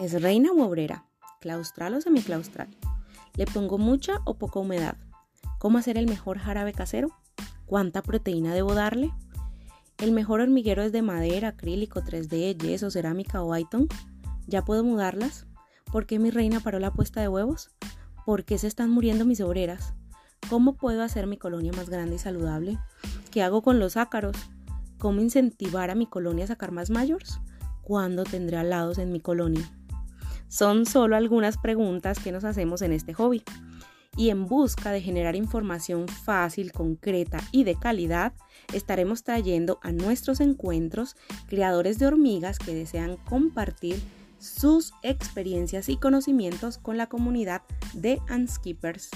¿Es reina u obrera? ¿Claustral o semiclaustral? ¿Le pongo mucha o poca humedad? ¿Cómo hacer el mejor jarabe casero? ¿Cuánta proteína debo darle? ¿El mejor hormiguero es de madera, acrílico, 3D, yeso, cerámica o Aiton? ¿Ya puedo mudarlas? ¿Por qué mi reina paró la puesta de huevos? ¿Por qué se están muriendo mis obreras? ¿Cómo puedo hacer mi colonia más grande y saludable? ¿Qué hago con los ácaros? ¿Cómo incentivar a mi colonia a sacar más mayores? ¿Cuándo tendré alados en mi colonia? Son solo algunas preguntas que nos hacemos en este hobby. Y en busca de generar información fácil, concreta y de calidad, estaremos trayendo a nuestros encuentros creadores de hormigas que desean compartir sus experiencias y conocimientos con la comunidad de Unskippers.